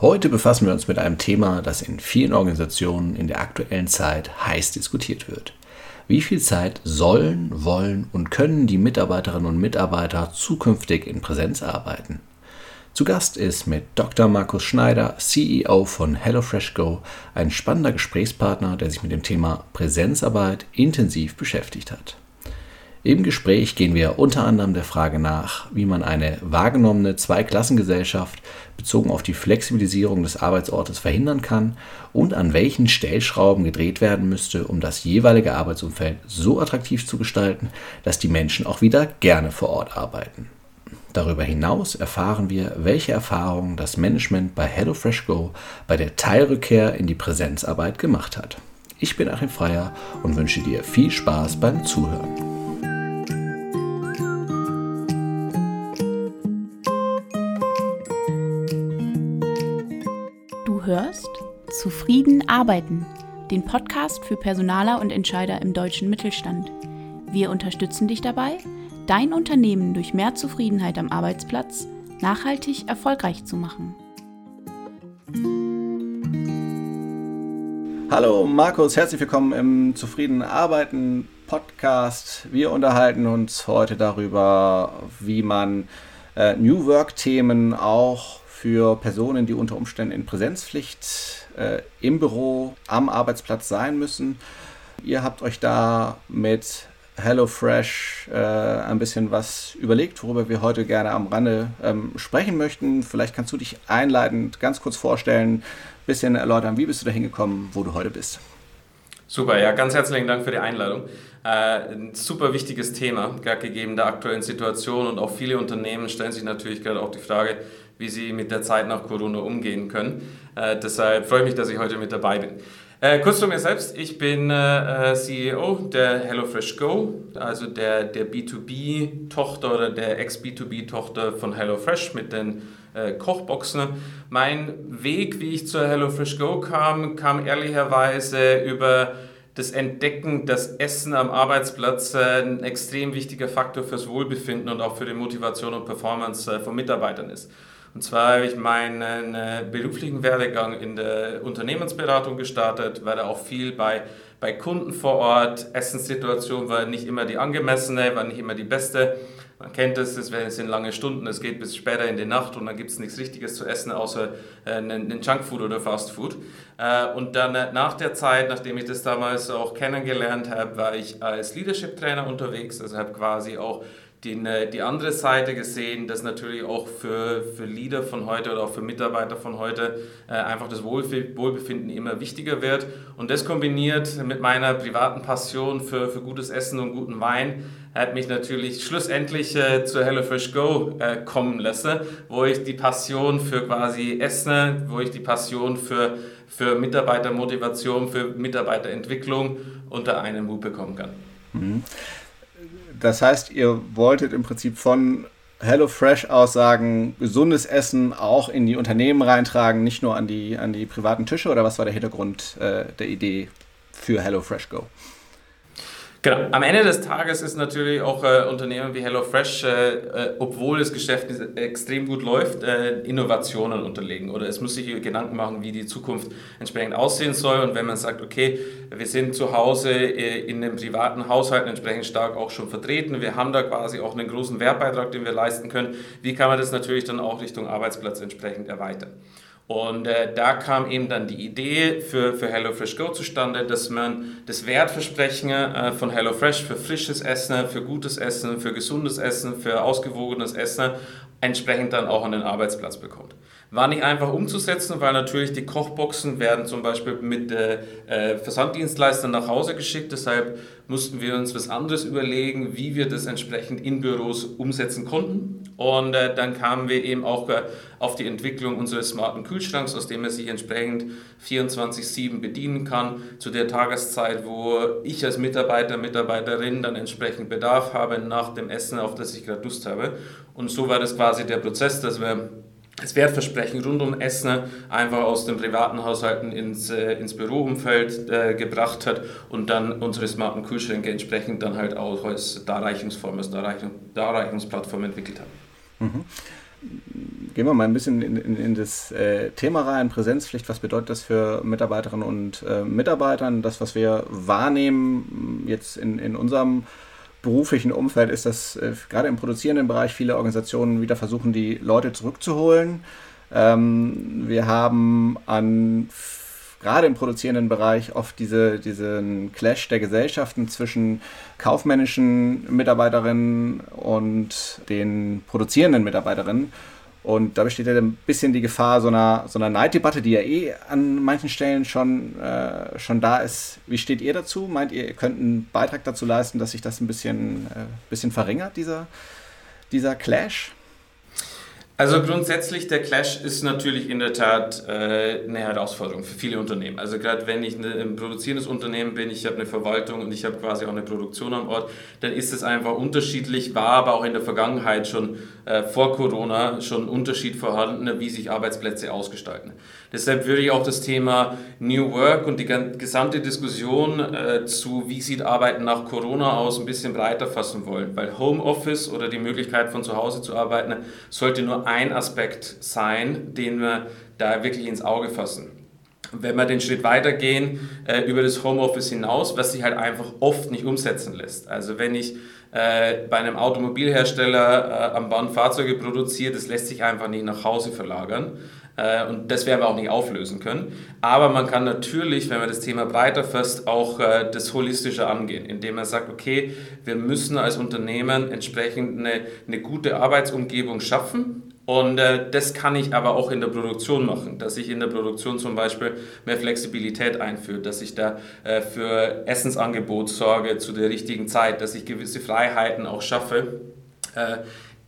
Heute befassen wir uns mit einem Thema, das in vielen Organisationen in der aktuellen Zeit heiß diskutiert wird. Wie viel Zeit sollen, wollen und können die Mitarbeiterinnen und Mitarbeiter zukünftig in Präsenz arbeiten? Zu Gast ist mit Dr. Markus Schneider, CEO von HelloFresh Go, ein spannender Gesprächspartner, der sich mit dem Thema Präsenzarbeit intensiv beschäftigt hat. Im Gespräch gehen wir unter anderem der Frage nach, wie man eine wahrgenommene Zweiklassengesellschaft bezogen auf die Flexibilisierung des Arbeitsortes verhindern kann und an welchen Stellschrauben gedreht werden müsste, um das jeweilige Arbeitsumfeld so attraktiv zu gestalten, dass die Menschen auch wieder gerne vor Ort arbeiten. Darüber hinaus erfahren wir, welche Erfahrungen das Management bei HelloFresh Go bei der Teilrückkehr in die Präsenzarbeit gemacht hat. Ich bin Achim Freier und wünsche dir viel Spaß beim Zuhören. Hörst Zufrieden arbeiten, den Podcast für Personaler und Entscheider im deutschen Mittelstand. Wir unterstützen dich dabei, dein Unternehmen durch mehr Zufriedenheit am Arbeitsplatz nachhaltig erfolgreich zu machen. Hallo Markus, herzlich willkommen im Zufrieden Arbeiten Podcast. Wir unterhalten uns heute darüber, wie man äh, New Work Themen auch für Personen, die unter Umständen in Präsenzpflicht äh, im Büro, am Arbeitsplatz sein müssen. Ihr habt euch da mit HelloFresh äh, ein bisschen was überlegt, worüber wir heute gerne am Rande ähm, sprechen möchten. Vielleicht kannst du dich einleitend ganz kurz vorstellen, ein bisschen erläutern, wie bist du da hingekommen, wo du heute bist. Super, ja, ganz herzlichen Dank für die Einladung. Äh, ein super wichtiges Thema, gerade gegeben der aktuellen Situation und auch viele Unternehmen stellen sich natürlich gerade auch die Frage, wie sie mit der Zeit nach Corona umgehen können. Äh, deshalb freue ich mich, dass ich heute mit dabei bin. Äh, kurz zu mir selbst. Ich bin äh, CEO der HelloFresh Go, also der, der B2B-Tochter oder der Ex-B2B-Tochter von HelloFresh mit den äh, Kochboxen. Mein Weg, wie ich zur HelloFresh Go kam, kam ehrlicherweise über das Entdecken, dass Essen am Arbeitsplatz äh, ein extrem wichtiger Faktor fürs Wohlbefinden und auch für die Motivation und Performance äh, von Mitarbeitern ist. Und zwar habe ich meinen äh, beruflichen Werdegang in der Unternehmensberatung gestartet, war da auch viel bei, bei Kunden vor Ort. Essenssituation war nicht immer die angemessene, war nicht immer die beste. Man kennt es, es sind lange Stunden, es geht bis später in die Nacht und dann gibt es nichts Richtiges zu essen, außer äh, einen Junkfood oder Fastfood. Äh, und dann äh, nach der Zeit, nachdem ich das damals auch kennengelernt habe, war ich als Leadership-Trainer unterwegs, also habe quasi auch die, die andere Seite gesehen, dass natürlich auch für, für Leader von heute oder auch für Mitarbeiter von heute äh, einfach das Wohlbefinden immer wichtiger wird. Und das kombiniert mit meiner privaten Passion für, für gutes Essen und guten Wein hat mich natürlich schlussendlich äh, zu HelloFresh Go äh, kommen lassen, wo ich die Passion für quasi Essen, wo ich die Passion für, für Mitarbeitermotivation, für Mitarbeiterentwicklung unter einen Hut bekommen kann. Mhm. Das heißt, ihr wolltet im Prinzip von HelloFresh aus sagen, gesundes Essen auch in die Unternehmen reintragen, nicht nur an die, an die privaten Tische oder was war der Hintergrund äh, der Idee für HelloFresh Go? Genau. Am Ende des Tages ist natürlich auch äh, Unternehmen wie HelloFresh, äh, äh, obwohl das Geschäft extrem gut läuft, äh, Innovationen unterlegen. Oder es muss sich Gedanken machen, wie die Zukunft entsprechend aussehen soll. Und wenn man sagt, okay, wir sind zu Hause äh, in den privaten Haushalten entsprechend stark auch schon vertreten, wir haben da quasi auch einen großen Wertbeitrag, den wir leisten können, wie kann man das natürlich dann auch Richtung Arbeitsplatz entsprechend erweitern? Und äh, da kam eben dann die Idee für, für HelloFresh Go zustande, dass man das Wertversprechen äh, von HelloFresh für frisches Essen, für gutes Essen, für gesundes Essen, für ausgewogenes Essen entsprechend dann auch an den Arbeitsplatz bekommt. War nicht einfach umzusetzen, weil natürlich die Kochboxen werden zum Beispiel mit äh, Versanddienstleistern nach Hause geschickt. Deshalb mussten wir uns was anderes überlegen, wie wir das entsprechend in Büros umsetzen konnten. Und äh, dann kamen wir eben auch äh, auf die Entwicklung unseres smarten Kühlschranks, aus dem er sich entsprechend 24-7 bedienen kann, zu der Tageszeit, wo ich als Mitarbeiter, Mitarbeiterin dann entsprechend Bedarf habe nach dem Essen, auf das ich gerade Lust habe. Und so war das quasi der Prozess, dass wir das Wertversprechen rund um Essen einfach aus den privaten Haushalten ins, äh, ins Büroumfeld äh, gebracht hat und dann unsere smarten Kühlschränke entsprechend dann halt auch als Darreichungsform, als Darreichung, Darreichungsplattform entwickelt hat. Mhm. gehen wir mal ein bisschen in, in, in das äh, Thema rein, Präsenzpflicht. Was bedeutet das für Mitarbeiterinnen und äh, Mitarbeitern? Das, was wir wahrnehmen jetzt in, in unserem beruflichen Umfeld, ist, dass äh, gerade im produzierenden Bereich viele Organisationen wieder versuchen, die Leute zurückzuholen. Ähm, wir haben an gerade im produzierenden Bereich oft diese, diesen Clash der Gesellschaften zwischen kaufmännischen Mitarbeiterinnen und den produzierenden Mitarbeiterinnen. Und da besteht ja ein bisschen die Gefahr so einer, so einer Neiddebatte, die ja eh an manchen Stellen schon, äh, schon da ist. Wie steht ihr dazu? Meint ihr, ihr könnt einen Beitrag dazu leisten, dass sich das ein bisschen, äh, bisschen verringert, dieser, dieser Clash? Also grundsätzlich, der Clash ist natürlich in der Tat äh, eine Herausforderung für viele Unternehmen. Also gerade wenn ich eine, ein produzierendes Unternehmen bin, ich habe eine Verwaltung und ich habe quasi auch eine Produktion am Ort, dann ist es einfach unterschiedlich, war aber auch in der Vergangenheit schon äh, vor Corona schon ein Unterschied vorhanden, wie sich Arbeitsplätze ausgestalten. Deshalb würde ich auch das Thema New Work und die gesamte Diskussion äh, zu, wie sieht Arbeiten nach Corona aus, ein bisschen breiter fassen wollen, weil Homeoffice oder die Möglichkeit von zu Hause zu arbeiten sollte nur ein Aspekt sein, den wir da wirklich ins Auge fassen. Wenn wir den Schritt weitergehen äh, über das Homeoffice hinaus, was sich halt einfach oft nicht umsetzen lässt. Also wenn ich äh, bei einem Automobilhersteller äh, am Band Fahrzeuge produziere, das lässt sich einfach nicht nach Hause verlagern. Äh, und das werden wir auch nicht auflösen können. Aber man kann natürlich, wenn man das Thema breiter fasst, auch äh, das holistische angehen, indem man sagt, okay, wir müssen als Unternehmen entsprechend eine, eine gute Arbeitsumgebung schaffen. Und äh, das kann ich aber auch in der Produktion machen, dass ich in der Produktion zum Beispiel mehr Flexibilität einführe, dass ich da äh, für Essensangebot sorge zu der richtigen Zeit, dass ich gewisse Freiheiten auch schaffe. Äh,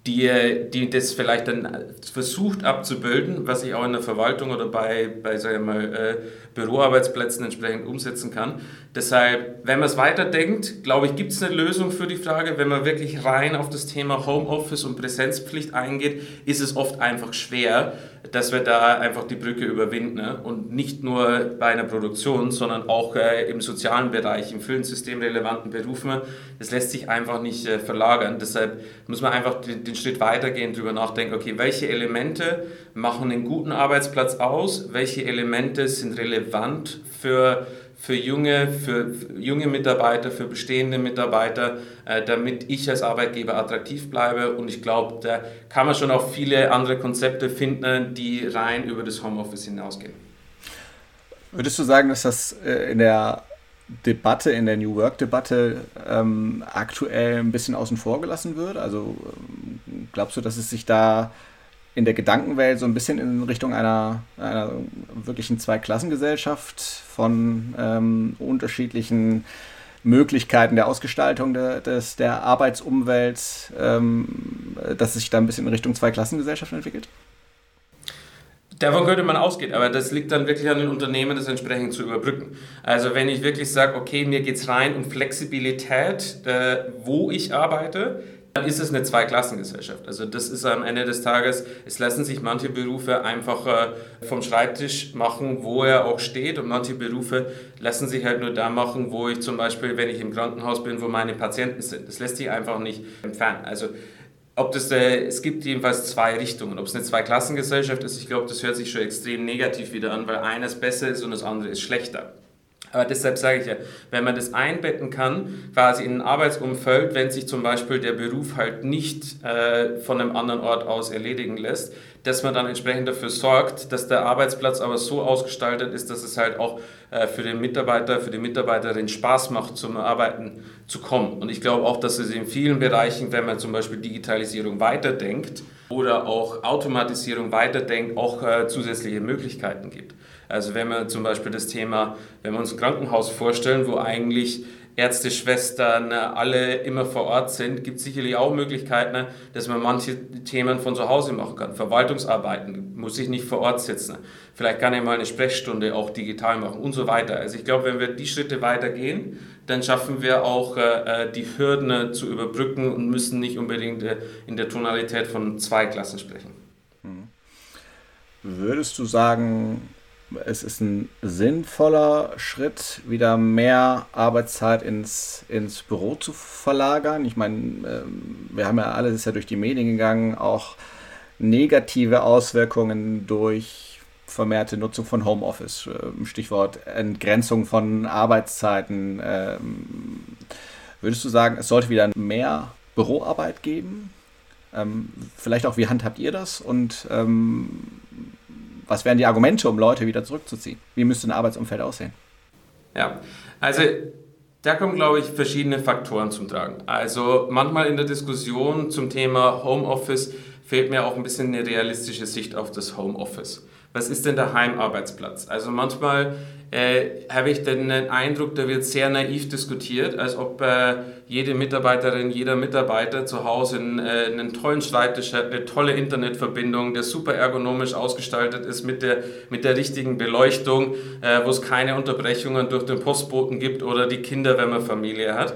die, die das vielleicht dann versucht abzubilden, was ich auch in der Verwaltung oder bei, bei sagen wir mal, äh, Büroarbeitsplätzen entsprechend umsetzen kann. Deshalb, wenn man es weiterdenkt, glaube ich, gibt es eine Lösung für die Frage. Wenn man wirklich rein auf das Thema Homeoffice und Präsenzpflicht eingeht, ist es oft einfach schwer, dass wir da einfach die Brücke überwinden. Ne? Und nicht nur bei einer Produktion, sondern auch äh, im sozialen Bereich, im vielen systemrelevanten Berufen. Das lässt sich einfach nicht äh, verlagern. Deshalb muss man einfach den, den Schritt weitergehen, darüber nachdenken, okay, welche Elemente machen einen guten Arbeitsplatz aus, welche Elemente sind relevant für für junge, für junge Mitarbeiter, für bestehende Mitarbeiter, äh, damit ich als Arbeitgeber attraktiv bleibe. Und ich glaube, da kann man schon auch viele andere Konzepte finden, die rein über das Homeoffice hinausgehen. Würdest du sagen, dass das äh, in der Debatte, in der New Work-Debatte ähm, aktuell ein bisschen außen vor gelassen wird? Also ähm, glaubst du, dass es sich da in der Gedankenwelt so ein bisschen in Richtung einer, einer wirklichen Zweiklassengesellschaft von ähm, unterschiedlichen Möglichkeiten der Ausgestaltung der, des, der Arbeitsumwelt, ähm, dass sich da ein bisschen in Richtung Zweiklassengesellschaft entwickelt? Davon könnte man ausgehen, aber das liegt dann wirklich an den Unternehmen, das entsprechend zu überbrücken. Also wenn ich wirklich sage, okay, mir geht es rein um Flexibilität, äh, wo ich arbeite, dann ist es eine Zweiklassengesellschaft. Also das ist am Ende des Tages, es lassen sich manche Berufe einfach äh, vom Schreibtisch machen, wo er auch steht und manche Berufe lassen sich halt nur da machen, wo ich zum Beispiel, wenn ich im Krankenhaus bin, wo meine Patienten sind. Das lässt sich einfach nicht entfernen. Also ob das, äh, es gibt jedenfalls zwei Richtungen. Ob es eine Zweiklassengesellschaft ist, ich glaube, das hört sich schon extrem negativ wieder an, weil eines besser ist und das andere ist schlechter. Aber deshalb sage ich ja, wenn man das einbetten kann, quasi in ein Arbeitsumfeld, wenn sich zum Beispiel der Beruf halt nicht äh, von einem anderen Ort aus erledigen lässt, dass man dann entsprechend dafür sorgt, dass der Arbeitsplatz aber so ausgestaltet ist, dass es halt auch äh, für den Mitarbeiter, für die Mitarbeiterin Spaß macht, zum Arbeiten zu kommen. Und ich glaube auch, dass es in vielen Bereichen, wenn man zum Beispiel Digitalisierung weiterdenkt oder auch Automatisierung weiterdenkt, auch äh, zusätzliche Möglichkeiten gibt. Also wenn wir zum Beispiel das Thema, wenn wir uns ein Krankenhaus vorstellen, wo eigentlich Ärzte, Schwestern, alle immer vor Ort sind, gibt es sicherlich auch Möglichkeiten, dass man manche Themen von zu Hause machen kann. Verwaltungsarbeiten, muss ich nicht vor Ort sitzen. Vielleicht kann ich mal eine Sprechstunde auch digital machen und so weiter. Also ich glaube, wenn wir die Schritte weitergehen, dann schaffen wir auch äh, die Hürden zu überbrücken und müssen nicht unbedingt äh, in der Tonalität von zwei Klassen sprechen. Hm. Würdest du sagen, es ist ein sinnvoller Schritt, wieder mehr Arbeitszeit ins, ins Büro zu verlagern. Ich meine, ähm, wir haben ja alles ist ja durch die Medien gegangen, auch negative Auswirkungen durch vermehrte Nutzung von Homeoffice, ähm, Stichwort Entgrenzung von Arbeitszeiten. Ähm, würdest du sagen, es sollte wieder mehr Büroarbeit geben? Vielleicht auch, wie handhabt ihr das? Und was wären die Argumente, um Leute wieder zurückzuziehen? Wie müsste ein Arbeitsumfeld aussehen? Ja, also da kommen, glaube ich, verschiedene Faktoren zum Tragen. Also manchmal in der Diskussion zum Thema Homeoffice fehlt mir auch ein bisschen eine realistische Sicht auf das Homeoffice. Was ist denn der Heimarbeitsplatz? Also manchmal äh, habe ich den Eindruck, da wird sehr naiv diskutiert, als ob äh, jede Mitarbeiterin, jeder Mitarbeiter zu Hause einen, äh, einen tollen Schreibtisch hat, eine tolle Internetverbindung, der super ergonomisch ausgestaltet ist mit der, mit der richtigen Beleuchtung, äh, wo es keine Unterbrechungen durch den Postboten gibt oder die Kinder, wenn man Familie hat.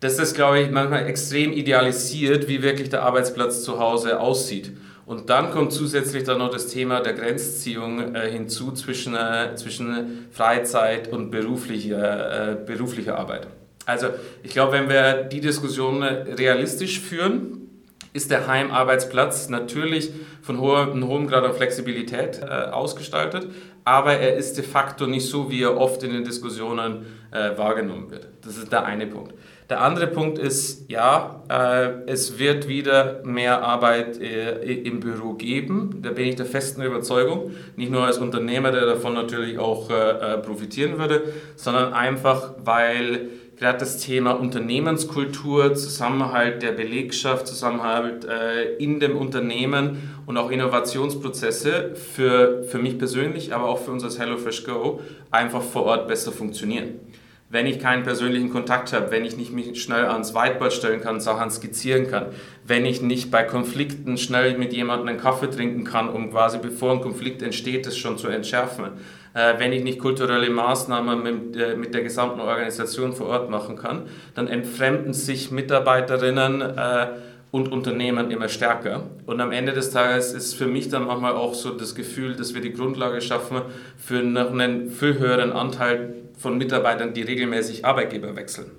Das ist, glaube ich, manchmal extrem idealisiert, wie wirklich der Arbeitsplatz zu Hause aussieht. Und dann kommt zusätzlich dann noch das Thema der Grenzziehung äh, hinzu zwischen, äh, zwischen Freizeit und beruflicher, äh, beruflicher Arbeit. Also ich glaube, wenn wir die Diskussion realistisch führen, ist der Heimarbeitsplatz natürlich von hoher, einem hohen Grad an Flexibilität äh, ausgestaltet, aber er ist de facto nicht so, wie er oft in den Diskussionen äh, wahrgenommen wird. Das ist der eine Punkt. Der andere Punkt ist, ja, äh, es wird wieder mehr Arbeit äh, im Büro geben. Da bin ich der festen Überzeugung. Nicht nur als Unternehmer, der davon natürlich auch äh, äh profitieren würde, sondern einfach, weil gerade das Thema Unternehmenskultur, Zusammenhalt der Belegschaft, Zusammenhalt äh, in dem Unternehmen und auch Innovationsprozesse für, für mich persönlich, aber auch für uns als HelloFresh Go einfach vor Ort besser funktionieren wenn ich keinen persönlichen Kontakt habe, wenn ich nicht mich schnell ans Whiteboard stellen kann, Sachen skizzieren kann, wenn ich nicht bei Konflikten schnell mit jemandem einen Kaffee trinken kann, um quasi bevor ein Konflikt entsteht, das schon zu entschärfen, äh, wenn ich nicht kulturelle Maßnahmen mit, äh, mit, der gesamten Organisation vor Ort machen kann, dann entfremden sich Mitarbeiterinnen äh, und Unternehmen immer stärker. Und am Ende des Tages ist für mich dann manchmal auch so das Gefühl, dass wir die Grundlage schaffen für noch einen viel höheren Anteil von Mitarbeitern, die regelmäßig Arbeitgeber wechseln.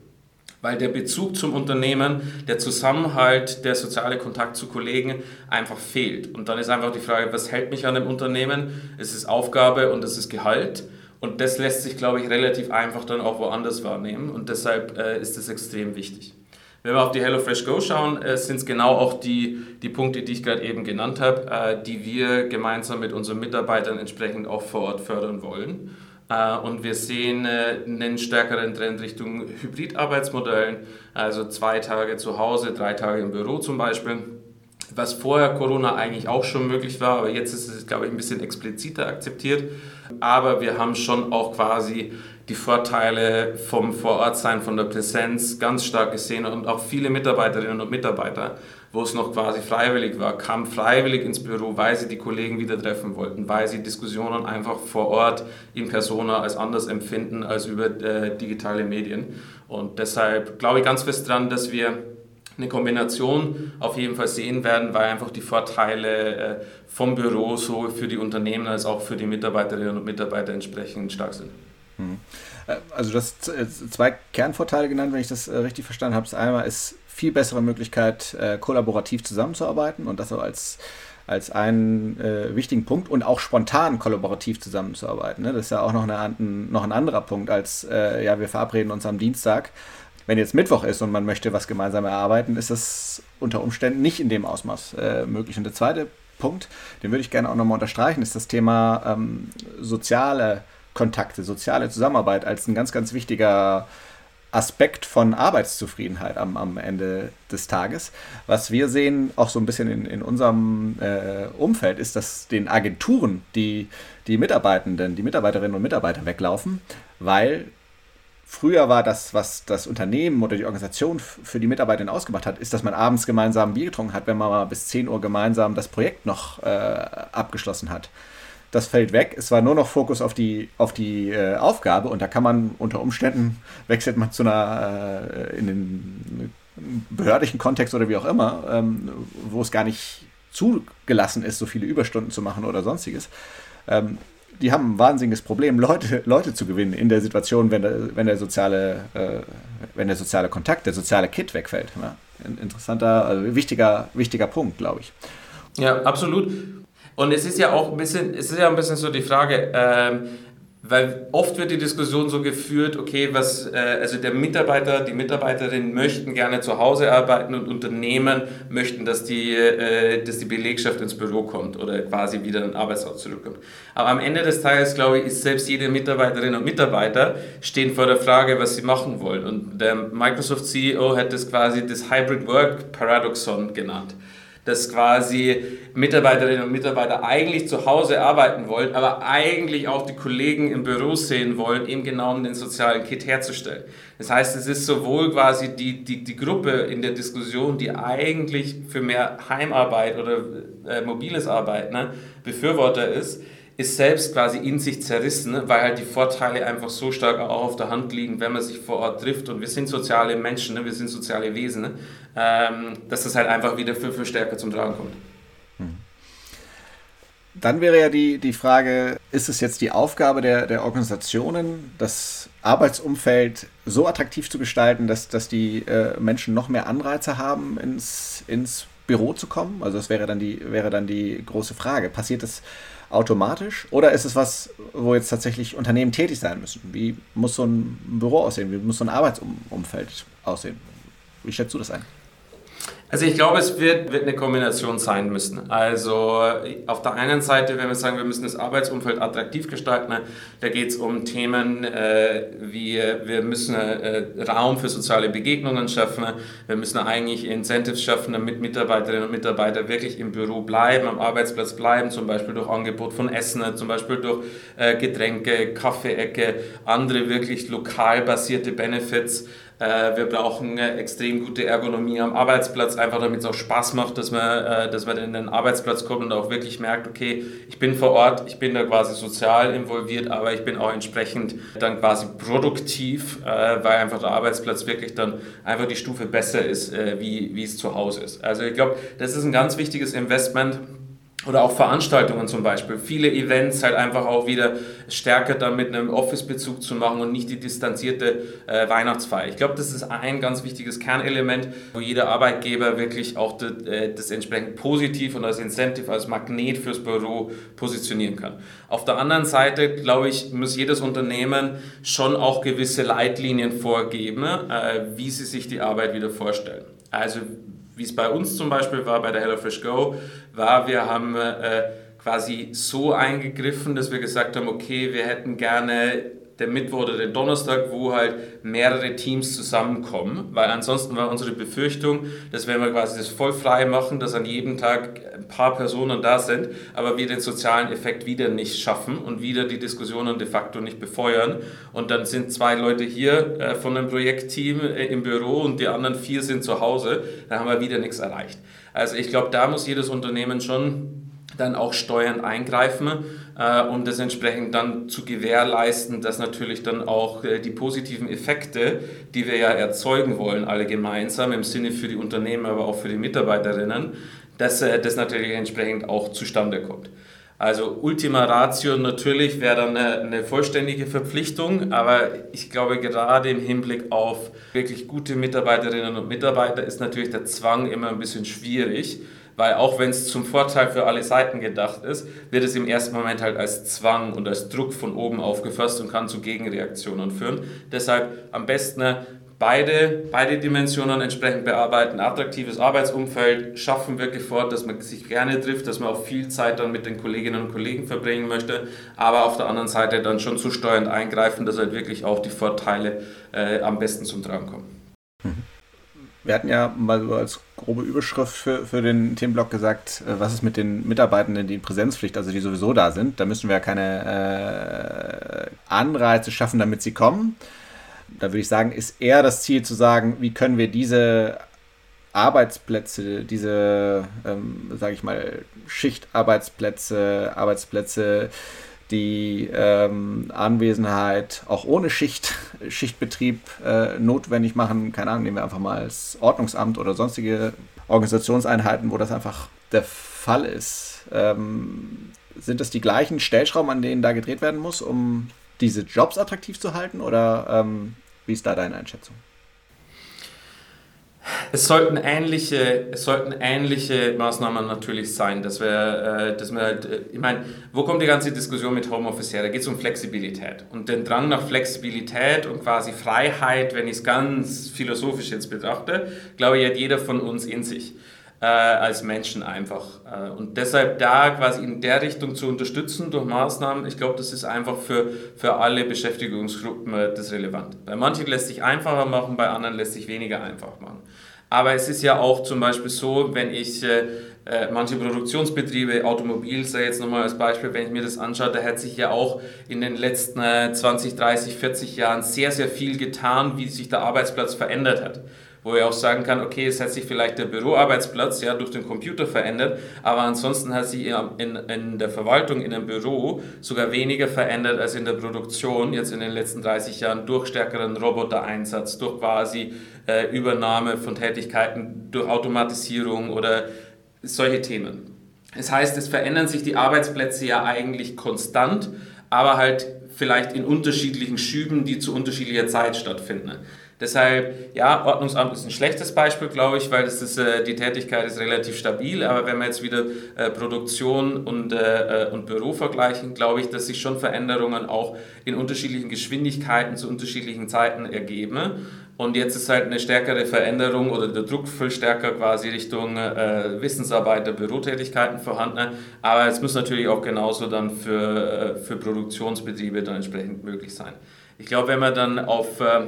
Weil der Bezug zum Unternehmen, der Zusammenhalt, der soziale Kontakt zu Kollegen einfach fehlt. Und dann ist einfach die Frage, was hält mich an dem Unternehmen? Es ist Aufgabe und es ist Gehalt. Und das lässt sich, glaube ich, relativ einfach dann auch woanders wahrnehmen. Und deshalb äh, ist das extrem wichtig. Wenn wir auf die HelloFresh Go schauen, äh, sind es genau auch die, die Punkte, die ich gerade eben genannt habe, äh, die wir gemeinsam mit unseren Mitarbeitern entsprechend auch vor Ort fördern wollen. Äh, und wir sehen äh, einen stärkeren Trend Richtung Hybridarbeitsmodellen, also zwei Tage zu Hause, drei Tage im Büro zum Beispiel. Was vorher Corona eigentlich auch schon möglich war, aber jetzt ist es, glaube ich, ein bisschen expliziter akzeptiert. Aber wir haben schon auch quasi die Vorteile vom Vorortsein, von der Präsenz ganz stark gesehen und auch viele Mitarbeiterinnen und Mitarbeiter wo es noch quasi freiwillig war, kamen freiwillig ins Büro, weil sie die Kollegen wieder treffen wollten, weil sie Diskussionen einfach vor Ort in Persona als anders empfinden als über äh, digitale Medien. Und deshalb glaube ich ganz fest dran, dass wir eine Kombination auf jeden Fall sehen werden, weil einfach die Vorteile äh, vom Büro so für die Unternehmen als auch für die Mitarbeiterinnen und Mitarbeiter entsprechend stark sind. Hm. Äh, also du hast äh, zwei Kernvorteile genannt, wenn ich das richtig verstanden habe. Das einmal ist viel bessere Möglichkeit, äh, kollaborativ zusammenzuarbeiten und das auch als, als einen äh, wichtigen Punkt und auch spontan kollaborativ zusammenzuarbeiten. Ne? Das ist ja auch noch, eine, noch ein anderer Punkt als, äh, ja, wir verabreden uns am Dienstag. Wenn jetzt Mittwoch ist und man möchte was gemeinsam erarbeiten, ist das unter Umständen nicht in dem Ausmaß äh, möglich. Und der zweite Punkt, den würde ich gerne auch nochmal unterstreichen, ist das Thema ähm, soziale Kontakte, soziale Zusammenarbeit als ein ganz, ganz wichtiger Aspekt von Arbeitszufriedenheit am, am Ende des Tages. Was wir sehen, auch so ein bisschen in, in unserem äh, Umfeld, ist, dass den Agenturen die, die Mitarbeitenden, die Mitarbeiterinnen und Mitarbeiter weglaufen, weil früher war das, was das Unternehmen oder die Organisation für die Mitarbeiter ausgemacht hat, ist, dass man abends gemeinsam Bier getrunken hat, wenn man mal bis 10 Uhr gemeinsam das Projekt noch äh, abgeschlossen hat das fällt weg. Es war nur noch Fokus auf die, auf die äh, Aufgabe und da kann man unter Umständen, wechselt man zu einer, äh, in den behördlichen Kontext oder wie auch immer, ähm, wo es gar nicht zugelassen ist, so viele Überstunden zu machen oder sonstiges. Ähm, die haben ein wahnsinniges Problem, Leute, Leute zu gewinnen in der Situation, wenn der, wenn der, soziale, äh, wenn der soziale Kontakt, der soziale Kit wegfällt. Ja? Interessanter, also wichtiger, wichtiger Punkt, glaube ich. Ja, absolut. Und es ist ja auch ein bisschen, es ist ja ein bisschen so die Frage, ähm, weil oft wird die Diskussion so geführt, okay, was, äh, also der Mitarbeiter, die Mitarbeiterin möchten gerne zu Hause arbeiten und Unternehmen möchten, dass die, äh, dass die Belegschaft ins Büro kommt oder quasi wieder in den Arbeitsort zurückkommt. Aber am Ende des Tages, glaube ich, ist selbst jede Mitarbeiterin und Mitarbeiter stehen vor der Frage, was sie machen wollen. Und der Microsoft CEO hat das quasi das Hybrid Work Paradoxon genannt dass quasi Mitarbeiterinnen und Mitarbeiter eigentlich zu Hause arbeiten wollen, aber eigentlich auch die Kollegen im Büro sehen wollen, eben genau um den sozialen Kit herzustellen. Das heißt, es ist sowohl quasi die, die, die Gruppe in der Diskussion, die eigentlich für mehr Heimarbeit oder äh, mobiles Arbeiten ne, Befürworter ist, ist selbst quasi in sich zerrissen, weil halt die Vorteile einfach so stark auch auf der Hand liegen, wenn man sich vor Ort trifft. Und wir sind soziale Menschen, ne? wir sind soziale Wesen, ne? ähm, dass das halt einfach wieder viel, viel stärker zum Tragen kommt. Hm. Dann wäre ja die, die Frage, ist es jetzt die Aufgabe der, der Organisationen, das Arbeitsumfeld so attraktiv zu gestalten, dass, dass die äh, Menschen noch mehr Anreize haben, ins, ins Büro zu kommen? Also das wäre dann die, wäre dann die große Frage. Passiert das automatisch oder ist es was, wo jetzt tatsächlich Unternehmen tätig sein müssen? Wie muss so ein Büro aussehen? Wie muss so ein Arbeitsumfeld aussehen? Wie schätzt du das ein? Also ich glaube, es wird, wird eine Kombination sein müssen. Also auf der einen Seite, wenn wir sagen, wir müssen das Arbeitsumfeld attraktiv gestalten, da geht es um Themen äh, wie wir müssen äh, Raum für soziale Begegnungen schaffen, wir müssen eigentlich Incentives schaffen, damit Mitarbeiterinnen und Mitarbeiter wirklich im Büro bleiben, am Arbeitsplatz bleiben, zum Beispiel durch Angebot von Essen, zum Beispiel durch äh, Getränke, Kaffeeecke, andere wirklich lokal basierte Benefits. Äh, wir brauchen eine extrem gute Ergonomie am Arbeitsplatz, einfach damit es auch Spaß macht, dass man, äh, dass man in den Arbeitsplatz kommt und auch wirklich merkt, okay, ich bin vor Ort, ich bin da quasi sozial involviert, aber ich bin auch entsprechend dann quasi produktiv, äh, weil einfach der Arbeitsplatz wirklich dann einfach die Stufe besser ist, wie, wie es zu Hause ist. Also ich glaube, das ist ein ganz wichtiges Investment oder auch Veranstaltungen zum Beispiel. Viele Events halt einfach auch wieder stärker dann mit einem Office-Bezug zu machen und nicht die distanzierte äh, Weihnachtsfeier. Ich glaube, das ist ein ganz wichtiges Kernelement, wo jeder Arbeitgeber wirklich auch das, äh, das entsprechend positiv und als Incentive, als Magnet fürs Büro positionieren kann. Auf der anderen Seite, glaube ich, muss jedes Unternehmen schon auch gewisse Leitlinien vorgeben, äh, wie sie sich die Arbeit wieder vorstellen. Also wie es bei uns zum Beispiel war bei der HelloFresh Go, war, wir haben äh, quasi so eingegriffen, dass wir gesagt haben, okay, wir hätten gerne der Mittwoch oder den Donnerstag, wo halt mehrere Teams zusammenkommen, weil ansonsten war unsere Befürchtung, dass wenn wir quasi das voll frei machen, dass an jedem Tag ein paar Personen da sind, aber wir den sozialen Effekt wieder nicht schaffen und wieder die Diskussionen de facto nicht befeuern. Und dann sind zwei Leute hier äh, von einem Projektteam äh, im Büro und die anderen vier sind zu Hause, dann haben wir wieder nichts erreicht. Also ich glaube, da muss jedes Unternehmen schon dann auch steuernd eingreifen, äh, um das entsprechend dann zu gewährleisten, dass natürlich dann auch äh, die positiven Effekte, die wir ja erzeugen wollen, alle gemeinsam im Sinne für die Unternehmen, aber auch für die Mitarbeiterinnen, dass äh, das natürlich entsprechend auch zustande kommt. Also Ultima Ratio natürlich wäre dann eine, eine, vollständige Verpflichtung, aber ich glaube gerade im Hinblick auf wirklich gute Mitarbeiterinnen und Mitarbeiter ist natürlich der Zwang immer ein bisschen schwierig, weil auch wenn es zum Vorteil für alle Seiten gedacht ist, wird es im ersten Moment halt als Zwang und als Druck von oben aufgefasst und kann zu Gegenreaktionen führen. Deshalb am besten ne, beide, beide Dimensionen entsprechend bearbeiten. Attraktives Arbeitsumfeld schaffen wirklich fort, dass man sich gerne trifft, dass man auch viel Zeit dann mit den Kolleginnen und Kollegen verbringen möchte, aber auf der anderen Seite dann schon zu steuernd eingreifen, dass halt wirklich auch die Vorteile äh, am besten zum Tragen kommen. Mhm. Wir hatten ja mal so als grobe Überschrift für, für den Themenblock gesagt, äh, was ist mit den Mitarbeitenden, die in Präsenzpflicht, also die sowieso da sind. Da müssen wir ja keine äh, Anreize schaffen, damit sie kommen. Da würde ich sagen, ist eher das Ziel zu sagen, wie können wir diese Arbeitsplätze, diese, ähm, sage ich mal, Schichtarbeitsplätze, Arbeitsplätze, die ähm, Anwesenheit auch ohne Schicht, Schichtbetrieb äh, notwendig machen. Keine Ahnung, nehmen wir einfach mal das Ordnungsamt oder sonstige Organisationseinheiten, wo das einfach der Fall ist. Ähm, sind das die gleichen Stellschrauben, an denen da gedreht werden muss, um diese Jobs attraktiv zu halten? Oder ähm, wie ist da deine Einschätzung? Es sollten ähnliche, es sollten ähnliche Maßnahmen natürlich sein, dass wir, äh, dass wir halt, äh, ich meine, wo kommt die ganze Diskussion mit Homeoffice her? Da geht es um Flexibilität und den Drang nach Flexibilität und quasi Freiheit, wenn ich es ganz philosophisch jetzt betrachte, glaube ich, hat jeder von uns in sich äh, als Menschen einfach. Äh, und deshalb da quasi in der Richtung zu unterstützen durch Maßnahmen, ich glaube, das ist einfach für, für alle Beschäftigungsgruppen äh, das relevant. Bei manchen lässt sich einfacher machen, bei anderen lässt sich weniger einfach machen. Aber es ist ja auch zum Beispiel so, wenn ich äh, äh manche Produktionsbetriebe, Automobil, sei jetzt nochmal als Beispiel, wenn ich mir das anschaue, da hat sich ja auch in den letzten äh, 20, 30, 40 Jahren sehr, sehr viel getan, wie sich der Arbeitsplatz verändert hat wo ich auch sagen kann, okay, es hat sich vielleicht der Büroarbeitsplatz ja durch den Computer verändert, aber ansonsten hat sich in, in der Verwaltung, in einem Büro sogar weniger verändert als in der Produktion jetzt in den letzten 30 Jahren durch stärkeren Robotereinsatz, durch quasi äh, Übernahme von Tätigkeiten, durch Automatisierung oder solche Themen. Das heißt, es verändern sich die Arbeitsplätze ja eigentlich konstant, aber halt vielleicht in unterschiedlichen Schüben, die zu unterschiedlicher Zeit stattfinden. Deshalb, ja, Ordnungsamt ist ein schlechtes Beispiel, glaube ich, weil das ist, äh, die Tätigkeit ist relativ stabil. Aber wenn wir jetzt wieder äh, Produktion und, äh, äh, und Büro vergleichen, glaube ich, dass sich schon Veränderungen auch in unterschiedlichen Geschwindigkeiten zu unterschiedlichen Zeiten ergeben. Und jetzt ist halt eine stärkere Veränderung oder der Druck viel stärker quasi Richtung äh, Wissensarbeiter, Bürotätigkeiten vorhanden. Aber es muss natürlich auch genauso dann für, äh, für Produktionsbetriebe dann entsprechend möglich sein. Ich glaube, wenn man dann auf äh,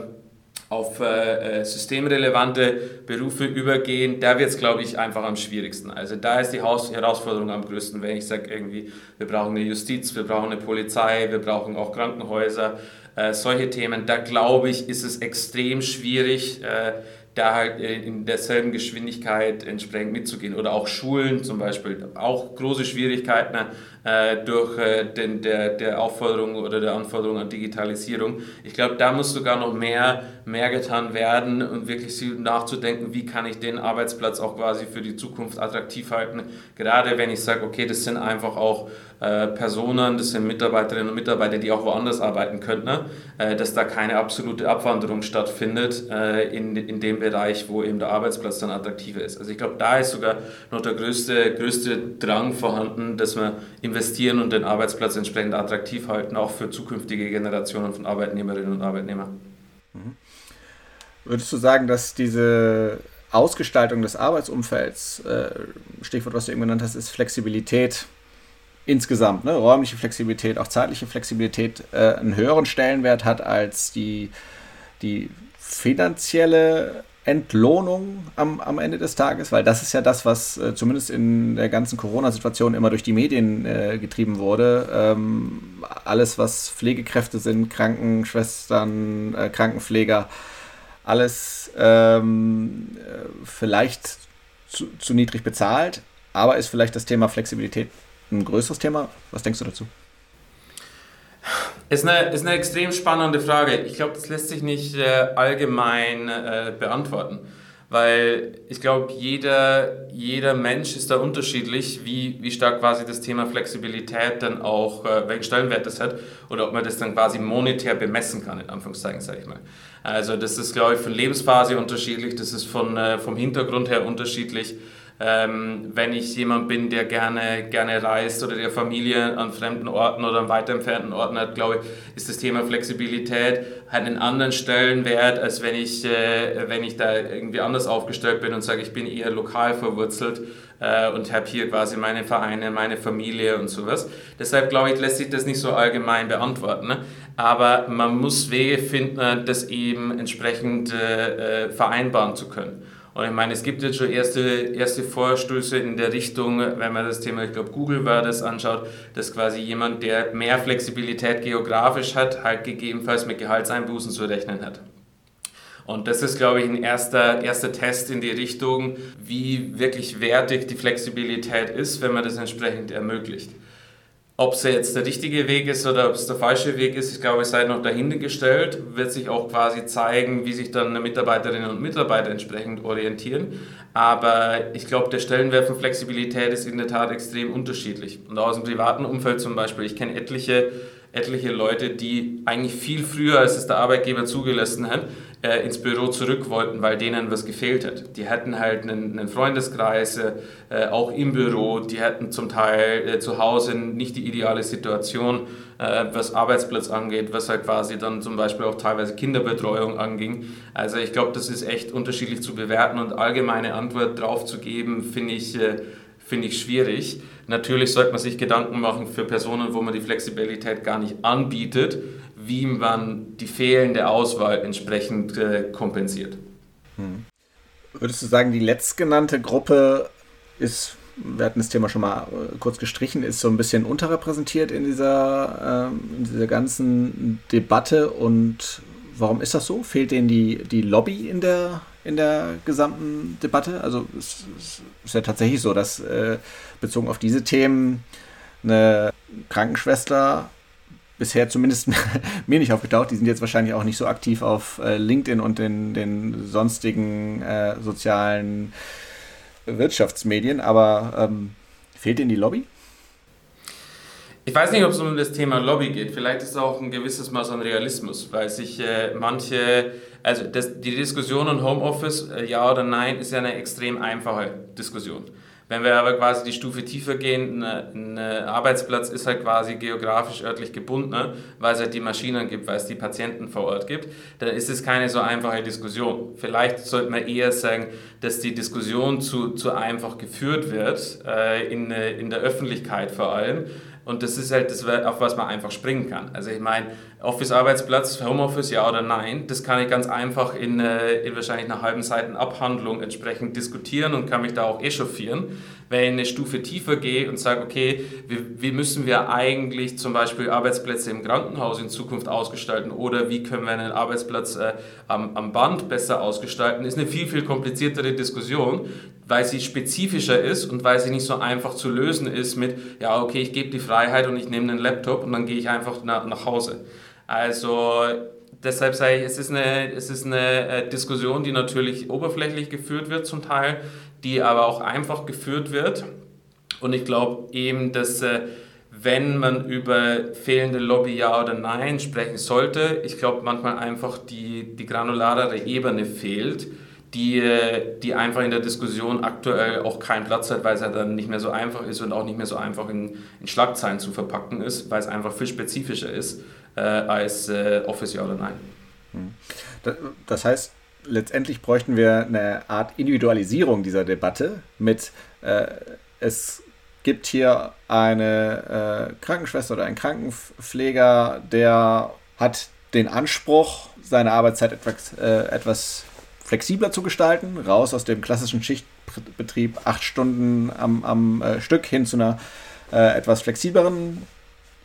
auf äh, äh, systemrelevante Berufe übergehen, da wird es, glaube ich, einfach am schwierigsten. Also da ist die Haus Herausforderung am größten, wenn ich sage irgendwie, wir brauchen eine Justiz, wir brauchen eine Polizei, wir brauchen auch Krankenhäuser, äh, solche Themen. Da glaube ich, ist es extrem schwierig, äh, da halt äh, in derselben Geschwindigkeit entsprechend mitzugehen. Oder auch Schulen zum Beispiel, auch große Schwierigkeiten äh, durch äh, den, der, der Aufforderung oder der Anforderung an Digitalisierung. Ich glaube, da muss sogar noch mehr, mehr getan werden und wirklich nachzudenken, wie kann ich den Arbeitsplatz auch quasi für die Zukunft attraktiv halten. Gerade wenn ich sage, okay, das sind einfach auch äh, Personen, das sind Mitarbeiterinnen und Mitarbeiter, die auch woanders arbeiten könnten, ne? äh, dass da keine absolute Abwanderung stattfindet äh, in, in dem Bereich, wo eben der Arbeitsplatz dann attraktiver ist. Also ich glaube, da ist sogar noch der größte, größte Drang vorhanden, dass wir investieren und den Arbeitsplatz entsprechend attraktiv halten, auch für zukünftige Generationen von Arbeitnehmerinnen und Arbeitnehmern. Mhm. Würdest du sagen, dass diese Ausgestaltung des Arbeitsumfelds, Stichwort, was du eben genannt hast, ist Flexibilität, insgesamt, ne, räumliche Flexibilität, auch zeitliche Flexibilität, äh, einen höheren Stellenwert hat als die, die finanzielle Entlohnung am, am Ende des Tages, weil das ist ja das, was äh, zumindest in der ganzen Corona-Situation immer durch die Medien äh, getrieben wurde. Ähm, alles, was Pflegekräfte sind, Krankenschwestern, äh, Krankenpfleger, alles ähm, äh, vielleicht zu, zu niedrig bezahlt, aber ist vielleicht das Thema Flexibilität ein größeres Thema. Was denkst du dazu? Ist eine, ist eine extrem spannende Frage. Ich glaube, das lässt sich nicht äh, allgemein äh, beantworten, weil ich glaube, jeder, jeder Mensch ist da unterschiedlich, wie, wie stark quasi das Thema Flexibilität dann auch, äh, welchen Stellenwert das hat oder ob man das dann quasi monetär bemessen kann, in Anführungszeichen, sage ich mal. Also das ist, glaube ich, von Lebensphase unterschiedlich, das ist von, äh, vom Hintergrund her unterschiedlich. Ähm, wenn ich jemand bin, der gerne, gerne reist oder der Familie an fremden Orten oder an weiter entfernten Orten hat, glaube ich, ist das Thema Flexibilität hat einen anderen Stellenwert, als wenn ich, äh, wenn ich da irgendwie anders aufgestellt bin und sage, ich bin eher lokal verwurzelt äh, und habe hier quasi meine Vereine, meine Familie und sowas. Deshalb glaube ich, lässt sich das nicht so allgemein beantworten. Ne? Aber man muss Wege finden, das eben entsprechend äh, äh vereinbaren zu können. Und ich meine, es gibt jetzt schon erste, erste Vorstöße in der Richtung, wenn man das Thema, ich glaube, Google war das anschaut, dass quasi jemand, der mehr Flexibilität geografisch hat, halt gegebenenfalls mit Gehaltseinbußen zu rechnen hat. Und das ist, glaube ich, ein erster, erster Test in die Richtung, wie wirklich wertig die Flexibilität ist, wenn man das entsprechend ermöglicht. Ob es jetzt der richtige Weg ist oder ob es der falsche Weg ist, ich glaube, es sei noch dahinter gestellt, wird sich auch quasi zeigen, wie sich dann Mitarbeiterinnen und Mitarbeiter entsprechend orientieren. Aber ich glaube, der Stellenwert von Flexibilität ist in der Tat extrem unterschiedlich. Und aus dem privaten Umfeld zum Beispiel, ich kenne etliche etliche Leute, die eigentlich viel früher, als es der Arbeitgeber zugelassen hat, äh, ins Büro zurück wollten, weil denen was gefehlt hat. Die hatten halt einen, einen Freundeskreis, äh, auch im Büro, die hatten zum Teil äh, zu Hause nicht die ideale Situation, äh, was Arbeitsplatz angeht, was halt quasi dann zum Beispiel auch teilweise Kinderbetreuung anging. Also ich glaube, das ist echt unterschiedlich zu bewerten und allgemeine Antwort drauf zu geben, finde ich, äh, find ich schwierig. Natürlich sollte man sich Gedanken machen für Personen, wo man die Flexibilität gar nicht anbietet wie man die fehlende Auswahl entsprechend äh, kompensiert. Hm. Würdest du sagen, die letztgenannte Gruppe ist, wir hatten das Thema schon mal äh, kurz gestrichen, ist so ein bisschen unterrepräsentiert in dieser, ähm, in dieser ganzen Debatte und warum ist das so? Fehlt denen die, die Lobby in der, in der gesamten Debatte? Also es, es ist ja tatsächlich so, dass äh, bezogen auf diese Themen eine Krankenschwester bisher zumindest mir nicht aufgetaucht. Die sind jetzt wahrscheinlich auch nicht so aktiv auf äh, LinkedIn und den, den sonstigen äh, sozialen Wirtschaftsmedien, aber ähm, fehlt Ihnen die Lobby? Ich weiß nicht, ob es um das Thema Lobby geht. Vielleicht ist es auch ein gewisses Maß an Realismus, weil sich äh, manche, also das, die Diskussion um Homeoffice, äh, ja oder nein, ist ja eine extrem einfache Diskussion. Wenn wir aber quasi die Stufe tiefer gehen, ein Arbeitsplatz ist halt quasi geografisch örtlich gebunden, ne? weil es halt die Maschinen gibt, weil es die Patienten vor Ort gibt, dann ist es keine so einfache Diskussion. Vielleicht sollte man eher sagen, dass die Diskussion zu, zu einfach geführt wird, äh, in, in der Öffentlichkeit vor allem und das ist halt das, auf was man einfach springen kann. Also ich meine, Office-Arbeitsplatz, Homeoffice, ja oder nein, das kann ich ganz einfach in, äh, in wahrscheinlich einer halben Seiten Abhandlung entsprechend diskutieren und kann mich da auch echauffieren. Wenn ich eine Stufe tiefer gehe und sage, okay, wie, wie müssen wir eigentlich zum Beispiel Arbeitsplätze im Krankenhaus in Zukunft ausgestalten oder wie können wir einen Arbeitsplatz äh, am, am Band besser ausgestalten, ist eine viel, viel kompliziertere Diskussion, weil sie spezifischer ist und weil sie nicht so einfach zu lösen ist mit, ja, okay, ich gebe die Freiheit und ich nehme einen Laptop und dann gehe ich einfach nach, nach Hause. Also deshalb sage ich, es ist eine, es ist eine äh, Diskussion, die natürlich oberflächlich geführt wird zum Teil, die aber auch einfach geführt wird. Und ich glaube eben, dass äh, wenn man über fehlende Lobby ja oder nein sprechen sollte, ich glaube manchmal einfach die, die granularere Ebene fehlt die, die einfach in der Diskussion aktuell auch keinen Platz hat, weil es ja dann nicht mehr so einfach ist und auch nicht mehr so einfach in, in Schlagzeilen zu verpacken ist, weil es einfach viel spezifischer ist äh, als äh, Office ja oder nein. Hm. Das heißt, letztendlich bräuchten wir eine Art Individualisierung dieser Debatte mit, äh, es gibt hier eine äh, Krankenschwester oder einen Krankenpfleger, der hat den Anspruch, seine Arbeitszeit etwas, äh, etwas flexibler zu gestalten, raus aus dem klassischen Schichtbetrieb, acht Stunden am, am äh, Stück hin zu einer äh, etwas flexibleren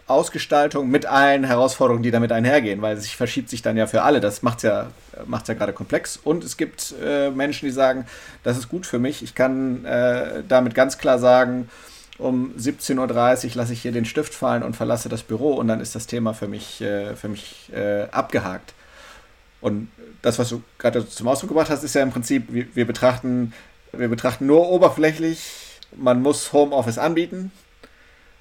Ausgestaltung mit allen Herausforderungen, die damit einhergehen, weil sich verschiebt sich dann ja für alle. Das macht es ja, macht's ja gerade komplex. Und es gibt äh, Menschen, die sagen, das ist gut für mich. Ich kann äh, damit ganz klar sagen, um 17.30 Uhr lasse ich hier den Stift fallen und verlasse das Büro und dann ist das Thema für mich, äh, für mich äh, abgehakt. Und das, was du gerade zum Ausdruck gebracht hast, ist ja im Prinzip, wir, wir, betrachten, wir betrachten nur oberflächlich, man muss Homeoffice anbieten.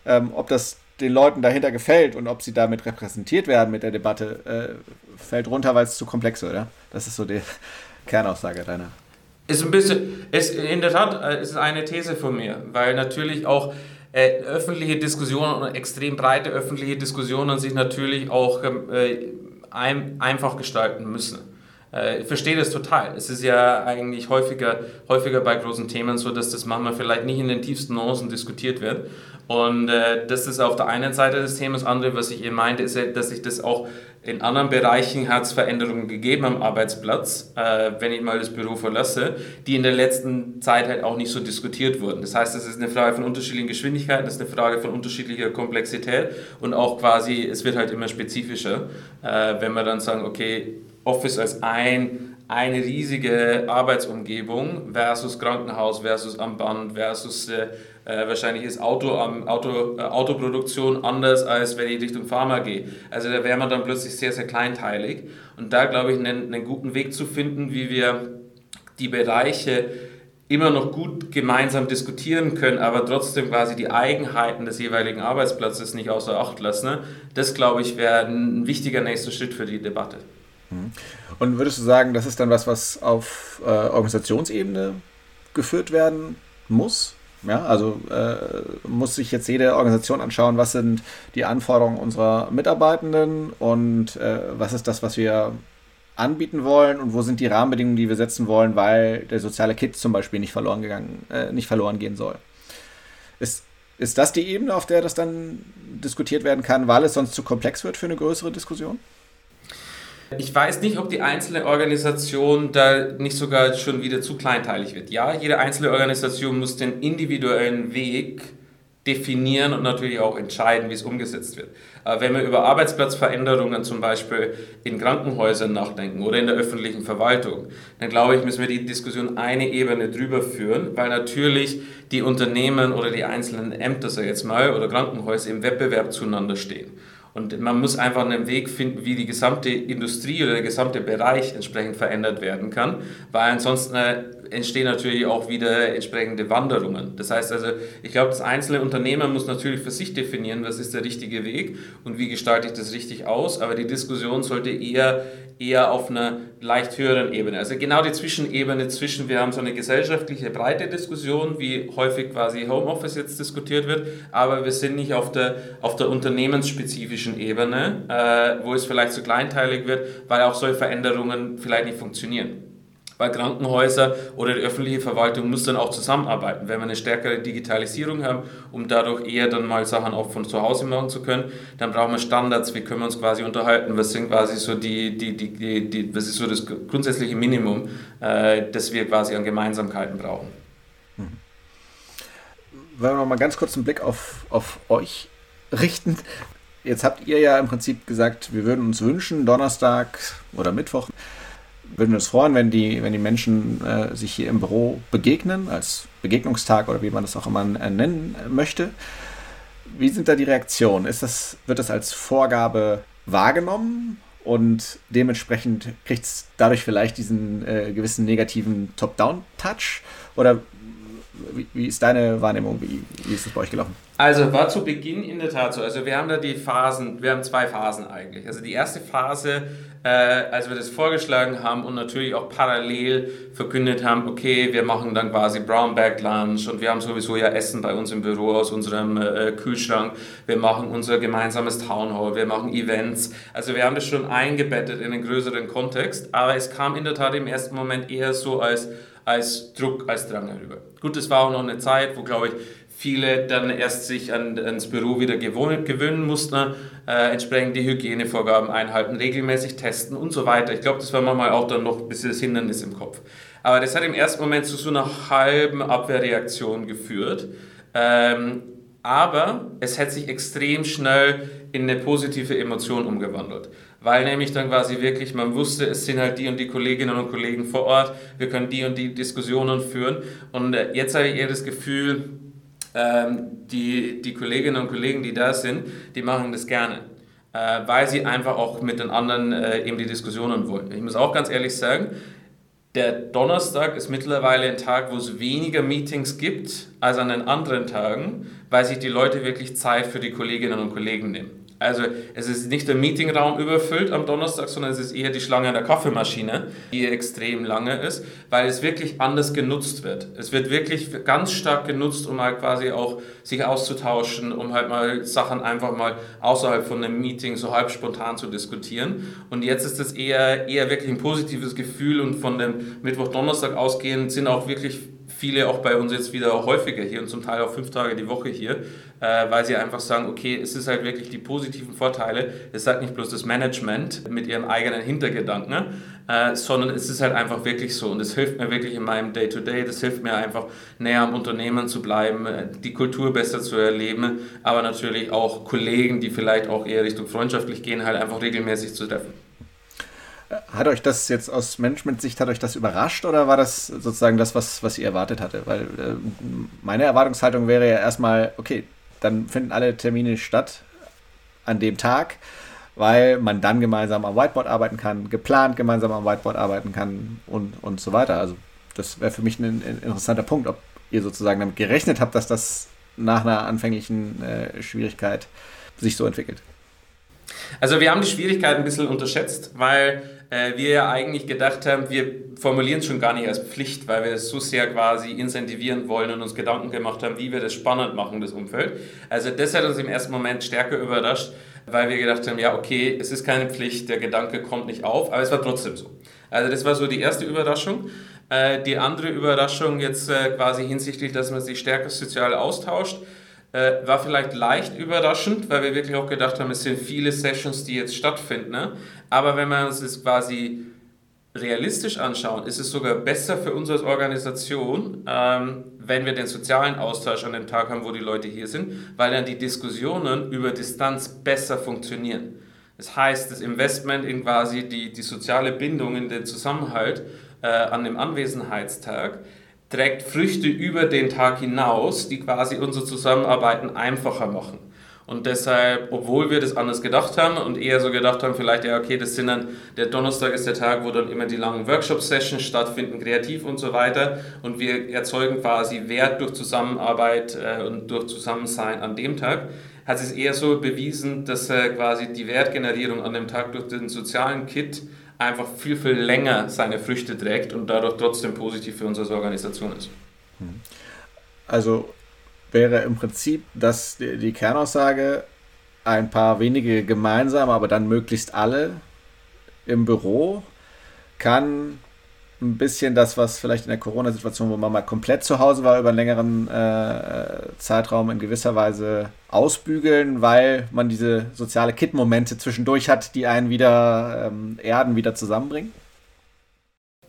Ähm, ob das den Leuten dahinter gefällt und ob sie damit repräsentiert werden mit der Debatte, äh, fällt runter, weil es zu komplex ist, oder? Das ist so die Kernaussage deiner. Ist ein bisschen, ist in der Tat äh, ist eine These von mir, weil natürlich auch äh, öffentliche Diskussionen und extrem breite öffentliche Diskussionen sich natürlich auch ähm, äh, ein, einfach gestalten müssen. Äh, ich verstehe das total. Es ist ja eigentlich häufiger, häufiger bei großen Themen so, dass das manchmal vielleicht nicht in den tiefsten Nuancen diskutiert wird. Und äh, das ist auf der einen Seite des Themas. Andere, was ich eben meinte, ist, dass sich das auch in anderen Bereichen hat es Veränderungen gegeben am Arbeitsplatz, äh, wenn ich mal das Büro verlasse, die in der letzten Zeit halt auch nicht so diskutiert wurden. Das heißt, es ist eine Frage von unterschiedlichen Geschwindigkeiten, es ist eine Frage von unterschiedlicher Komplexität und auch quasi, es wird halt immer spezifischer, äh, wenn wir dann sagen, okay, Office als ein, eine riesige Arbeitsumgebung versus Krankenhaus versus am Band versus äh, äh, wahrscheinlich ist Auto, ähm, Auto, äh, Autoproduktion anders als wenn ich Richtung Pharma gehe. Also da wäre man dann plötzlich sehr, sehr kleinteilig. Und da glaube ich, einen, einen guten Weg zu finden, wie wir die Bereiche immer noch gut gemeinsam diskutieren können, aber trotzdem quasi die Eigenheiten des jeweiligen Arbeitsplatzes nicht außer Acht lassen. Das, glaube ich, wäre ein wichtiger nächster Schritt für die Debatte. Mhm. Und würdest du sagen, das ist dann was, was auf äh, Organisationsebene geführt werden muss? Ja, also äh, muss sich jetzt jede Organisation anschauen, was sind die Anforderungen unserer Mitarbeitenden und äh, was ist das, was wir anbieten wollen und wo sind die Rahmenbedingungen, die wir setzen wollen, weil der soziale Kit zum Beispiel nicht verloren gegangen, äh, nicht verloren gehen soll. Ist, ist das die Ebene, auf der das dann diskutiert werden kann, weil es sonst zu komplex wird für eine größere Diskussion? Ich weiß nicht, ob die einzelne Organisation da nicht sogar schon wieder zu kleinteilig wird. Ja, jede einzelne Organisation muss den individuellen Weg definieren und natürlich auch entscheiden, wie es umgesetzt wird. Aber wenn wir über Arbeitsplatzveränderungen zum Beispiel in Krankenhäusern nachdenken oder in der öffentlichen Verwaltung, dann glaube ich, müssen wir die Diskussion eine Ebene drüber führen, weil natürlich die Unternehmen oder die einzelnen Ämter, sag jetzt mal, oder Krankenhäuser im Wettbewerb zueinander stehen. Und man muss einfach einen Weg finden, wie die gesamte Industrie oder der gesamte Bereich entsprechend verändert werden kann, weil ansonsten äh, entstehen natürlich auch wieder entsprechende Wanderungen. Das heißt also, ich glaube, das einzelne Unternehmer muss natürlich für sich definieren, was ist der richtige Weg und wie gestalte ich das richtig aus, aber die Diskussion sollte eher, eher auf einer leicht höheren Ebene, also genau die Zwischenebene zwischen, wir haben so eine gesellschaftliche breite Diskussion, wie häufig quasi Homeoffice jetzt diskutiert wird, aber wir sind nicht auf der, auf der unternehmensspezifischen Ebene, äh, wo es vielleicht zu kleinteilig wird, weil auch solche Veränderungen vielleicht nicht funktionieren weil Krankenhäuser oder die öffentliche Verwaltung muss dann auch zusammenarbeiten. Wenn wir eine stärkere Digitalisierung haben, um dadurch eher dann mal Sachen auch von zu Hause machen zu können, dann brauchen wir Standards, wie können wir uns quasi unterhalten, was sind quasi so die, die, die, die, die was ist so das grundsätzliche Minimum, äh, das wir quasi an Gemeinsamkeiten brauchen. Mhm. Wenn wir mal ganz kurz einen Blick auf, auf euch richten. Jetzt habt ihr ja im Prinzip gesagt, wir würden uns wünschen, Donnerstag oder Mittwoch würden wir uns freuen, wenn die, wenn die Menschen äh, sich hier im Büro begegnen, als Begegnungstag oder wie man das auch immer äh, nennen möchte. Wie sind da die Reaktionen? Ist das, wird das als Vorgabe wahrgenommen und dementsprechend kriegt es dadurch vielleicht diesen äh, gewissen negativen Top-Down-Touch? Oder wie, wie, ist deine Wahrnehmung? Wie, wie ist das bei euch gelaufen? Also war zu Beginn in der Tat so. Also wir haben da die Phasen, wir haben zwei Phasen eigentlich. Also die erste Phase, äh, als wir das vorgeschlagen haben und natürlich auch parallel verkündet haben, okay, wir machen dann quasi Brown Bag Lunch und wir haben sowieso ja Essen bei uns im Büro aus unserem äh, Kühlschrank. Wir machen unser gemeinsames Town Hall, wir machen Events. Also wir haben das schon eingebettet in einen größeren Kontext, aber es kam in der Tat im ersten Moment eher so als als Druck, als Drang herüber. Gut, es war auch noch eine Zeit, wo, glaube ich, viele dann erst sich an, ans Büro wieder gewohnen, gewöhnen mussten, äh, entsprechend die Hygienevorgaben einhalten, regelmäßig testen und so weiter. Ich glaube, das war manchmal auch dann noch ein bisschen das Hindernis im Kopf. Aber das hat im ersten Moment zu so einer halben Abwehrreaktion geführt. Ähm, aber es hat sich extrem schnell in eine positive Emotion umgewandelt weil nämlich dann quasi wirklich man wusste, es sind halt die und die Kolleginnen und Kollegen vor Ort, wir können die und die Diskussionen führen. Und äh, jetzt habe ich eher das Gefühl, die, die Kolleginnen und Kollegen, die da sind, die machen das gerne, äh, weil sie einfach auch mit den anderen äh, eben die Diskussionen wollen. Ich muss auch ganz ehrlich sagen, der Donnerstag ist mittlerweile ein Tag, wo es weniger Meetings gibt als an den anderen Tagen, weil sich die Leute wirklich Zeit für die Kolleginnen und Kollegen nehmen. Also es ist nicht der Meetingraum überfüllt am Donnerstag, sondern es ist eher die Schlange an der Kaffeemaschine, die extrem lange ist, weil es wirklich anders genutzt wird. Es wird wirklich ganz stark genutzt, um halt quasi auch sich auszutauschen, um halt mal Sachen einfach mal außerhalb von einem Meeting so halb spontan zu diskutieren. Und jetzt ist es eher, eher wirklich ein positives Gefühl und von dem Mittwoch-Donnerstag ausgehend sind auch wirklich viele auch bei uns jetzt wieder häufiger hier und zum Teil auch fünf Tage die Woche hier, äh, weil sie einfach sagen, okay, es ist halt wirklich die positiven Vorteile. Es sagt nicht bloß das Management mit ihren eigenen Hintergedanken, ne? äh, sondern es ist halt einfach wirklich so und es hilft mir wirklich in meinem Day-to-Day, -Day, das hilft mir einfach näher am Unternehmen zu bleiben, äh, die Kultur besser zu erleben, aber natürlich auch Kollegen, die vielleicht auch eher Richtung freundschaftlich gehen, halt einfach regelmäßig zu treffen. Hat euch das jetzt aus Management-Sicht, hat euch das überrascht oder war das sozusagen das, was, was ihr erwartet hatte? Weil äh, meine Erwartungshaltung wäre ja erstmal, okay, dann finden alle Termine statt an dem Tag, weil man dann gemeinsam am Whiteboard arbeiten kann, geplant gemeinsam am Whiteboard arbeiten kann und, und so weiter. Also das wäre für mich ein, ein, interessanter Punkt, ob ihr sozusagen damit gerechnet habt, dass das nach einer anfänglichen äh, Schwierigkeit sich so entwickelt. Also wir haben die Schwierigkeit ein bisschen unterschätzt, weil äh, wir ja eigentlich gedacht haben, wir formulieren es schon gar nicht als Pflicht, weil wir es so sehr quasi incentivieren wollen und uns Gedanken gemacht haben, wie wir das spannend machen, das Umfeld. Also das hat uns im ersten Moment stärker überrascht, weil wir gedacht haben, ja okay, es ist keine Pflicht, der Gedanke kommt nicht auf, aber es war trotzdem so. Also das war so die erste Überraschung. Äh, die andere Überraschung jetzt äh, quasi hinsichtlich, dass man sich stärker sozial austauscht, äh, war vielleicht leicht überraschend, weil wir wirklich auch gedacht haben, es sind viele Sessions, die jetzt stattfinden. Ne? Aber wenn wir uns das quasi realistisch anschauen, ist es sogar besser für uns als Organisation, ähm, wenn wir den sozialen Austausch an dem Tag haben, wo die Leute hier sind, weil dann die Diskussionen über Distanz besser funktionieren. Das heißt, das Investment in quasi die, die soziale Bindung, in den Zusammenhalt äh, an dem Anwesenheitstag, trägt Früchte über den Tag hinaus, die quasi unsere Zusammenarbeiten einfacher machen. Und deshalb, obwohl wir das anders gedacht haben und eher so gedacht haben, vielleicht, ja, okay, das sind dann, der Donnerstag ist der Tag, wo dann immer die langen Workshop-Sessions stattfinden, kreativ und so weiter. Und wir erzeugen quasi Wert durch Zusammenarbeit äh, und durch Zusammensein an dem Tag. Hat es eher so bewiesen, dass äh, quasi die Wertgenerierung an dem Tag durch den sozialen Kit einfach viel, viel länger seine Früchte trägt und dadurch trotzdem positiv für uns als Organisation ist. Also wäre im Prinzip das die, die Kernaussage, ein paar wenige gemeinsam, aber dann möglichst alle im Büro kann ein bisschen das, was vielleicht in der Corona-Situation, wo man mal komplett zu Hause war, über einen längeren äh, Zeitraum in gewisser Weise ausbügeln, weil man diese soziale Kit-Momente zwischendurch hat, die einen wieder ähm, erden, wieder zusammenbringen?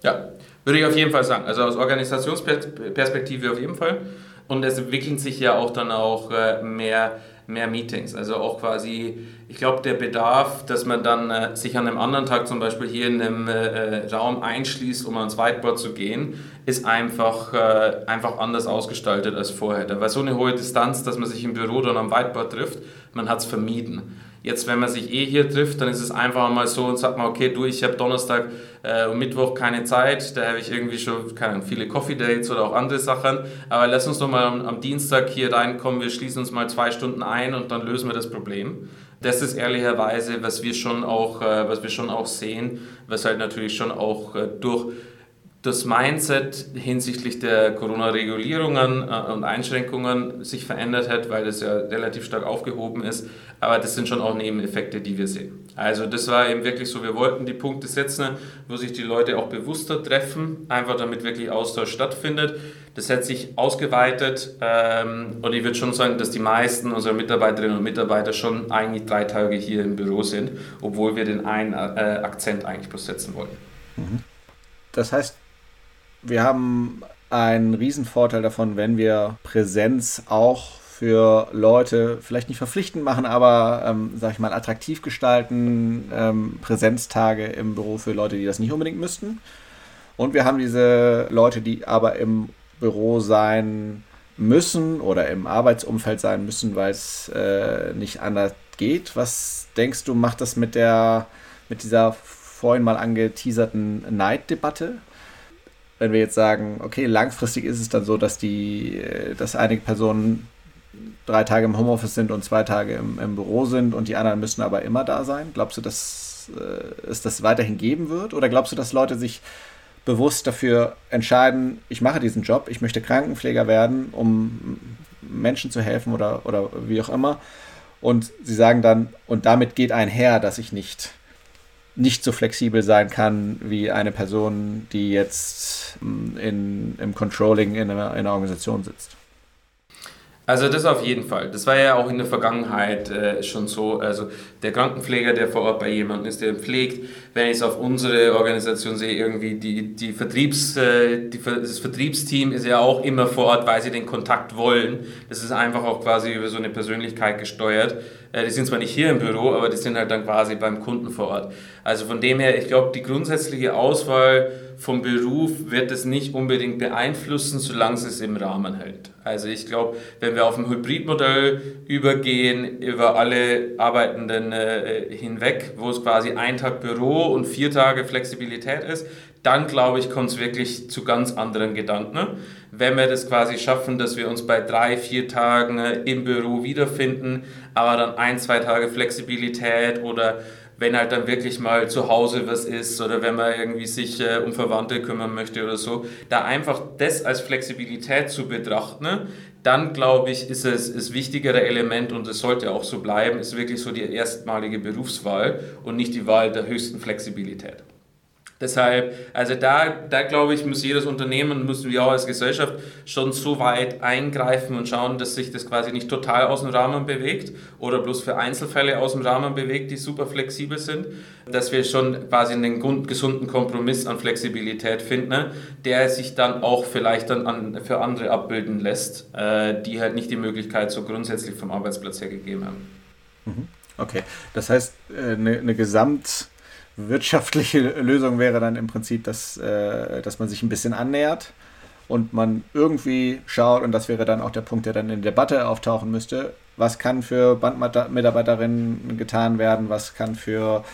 Ja, würde ich auf jeden Fall sagen. Also aus Organisationsperspektive auf jeden Fall. Und es entwickeln sich ja auch dann auch äh, mehr mehr Meetings. Also auch quasi, ich glaube, der Bedarf, dass man dann äh, sich an einem anderen Tag zum Beispiel hier in einem äh, äh, Raum einschließt, um ans Whiteboard zu gehen, ist einfach, äh, einfach anders ausgestaltet als vorher. Da war so eine hohe Distanz, dass man sich im Büro dann am Whiteboard trifft, man hat es vermieden. Jetzt, wenn man sich eh hier trifft, dann ist es einfach mal so und sagt man, okay, du, ich habe Donnerstag äh, und Mittwoch keine Zeit, da habe ich irgendwie schon keine viele Coffee Dates oder auch andere Sachen, aber lass uns doch mal am, am Dienstag hier reinkommen, wir schließen uns mal zwei Stunden ein und dann lösen wir das Problem. Das ist ehrlicherweise, was wir schon auch, äh, was wir schon auch sehen, was halt natürlich schon auch äh, durch das Mindset hinsichtlich der Corona-Regulierungen äh, und Einschränkungen sich verändert hat, weil das ja relativ stark aufgehoben ist. Aber das sind schon auch Nebeneffekte, die wir sehen. Also das war eben wirklich so, wir wollten die Punkte setzen, wo sich die Leute auch bewusster treffen, einfach damit wirklich Austausch stattfindet. Das hat sich ausgeweitet ähm, und ich würde schon sagen, dass die meisten unserer Mitarbeiterinnen und Mitarbeiter schon eigentlich drei Tage hier im Büro sind, obwohl wir den einen äh, Akzent eigentlich bloß setzen wollen. Mhm. Das heißt, wir haben einen Riesenvorteil davon, wenn wir Präsenz auch für Leute vielleicht nicht verpflichtend machen, aber, ähm, sag ich mal, attraktiv gestalten, ähm, Präsenztage im Büro für Leute, die das nicht unbedingt müssten. Und wir haben diese Leute, die aber im Büro sein müssen oder im Arbeitsumfeld sein müssen, weil es äh, nicht anders geht. Was denkst du, macht das mit der, mit dieser vorhin mal angeteaserten Neiddebatte? Wenn wir jetzt sagen, okay, langfristig ist es dann so, dass die, dass einige Personen drei Tage im Homeoffice sind und zwei Tage im, im Büro sind und die anderen müssen aber immer da sein? Glaubst du, dass äh, es das weiterhin geben wird? Oder glaubst du, dass Leute sich bewusst dafür entscheiden, ich mache diesen Job, ich möchte Krankenpfleger werden, um Menschen zu helfen oder, oder wie auch immer. Und sie sagen dann, und damit geht einher, dass ich nicht nicht so flexibel sein kann wie eine Person, die jetzt mm, in, im Controlling in einer, in einer Organisation sitzt. Also das auf jeden Fall. Das war ja auch in der Vergangenheit äh, schon so. Also der Krankenpfleger, der vor Ort bei jemandem ist, der pflegt, wenn ich es auf unsere Organisation sehe, irgendwie die, die Vertriebs, äh, die, das Vertriebsteam ist ja auch immer vor Ort, weil sie den Kontakt wollen. Das ist einfach auch quasi über so eine Persönlichkeit gesteuert. Äh, die sind zwar nicht hier im Büro, aber die sind halt dann quasi beim Kunden vor Ort. Also von dem her, ich glaube, die grundsätzliche Auswahl vom Beruf wird es nicht unbedingt beeinflussen, solange es im Rahmen hält. Also ich glaube, wenn wir auf ein Hybridmodell übergehen, über alle Arbeitenden äh, hinweg, wo es quasi ein Tag Büro und vier Tage Flexibilität ist, dann glaube ich, kommt es wirklich zu ganz anderen Gedanken. Wenn wir das quasi schaffen, dass wir uns bei drei, vier Tagen äh, im Büro wiederfinden, aber dann ein, zwei Tage Flexibilität oder wenn halt dann wirklich mal zu Hause was ist oder wenn man irgendwie sich äh, um Verwandte kümmern möchte oder so, da einfach das als Flexibilität zu betrachten, dann glaube ich, ist es das wichtigere Element und es sollte auch so bleiben, ist wirklich so die erstmalige Berufswahl und nicht die Wahl der höchsten Flexibilität. Deshalb, also da, da glaube ich, muss jedes Unternehmen, müssen wir auch als Gesellschaft schon so weit eingreifen und schauen, dass sich das quasi nicht total aus dem Rahmen bewegt oder bloß für Einzelfälle aus dem Rahmen bewegt, die super flexibel sind, dass wir schon quasi einen gesunden Kompromiss an Flexibilität finden, der sich dann auch vielleicht dann an, für andere abbilden lässt, äh, die halt nicht die Möglichkeit so grundsätzlich vom Arbeitsplatz her gegeben haben. Mhm. Okay, das heißt, eine, eine Gesamt- wirtschaftliche Lösung wäre dann im Prinzip, dass, äh, dass man sich ein bisschen annähert und man irgendwie schaut, und das wäre dann auch der Punkt, der dann in der Debatte auftauchen müsste, was kann für Bandmitarbeiterinnen getan werden, was kann für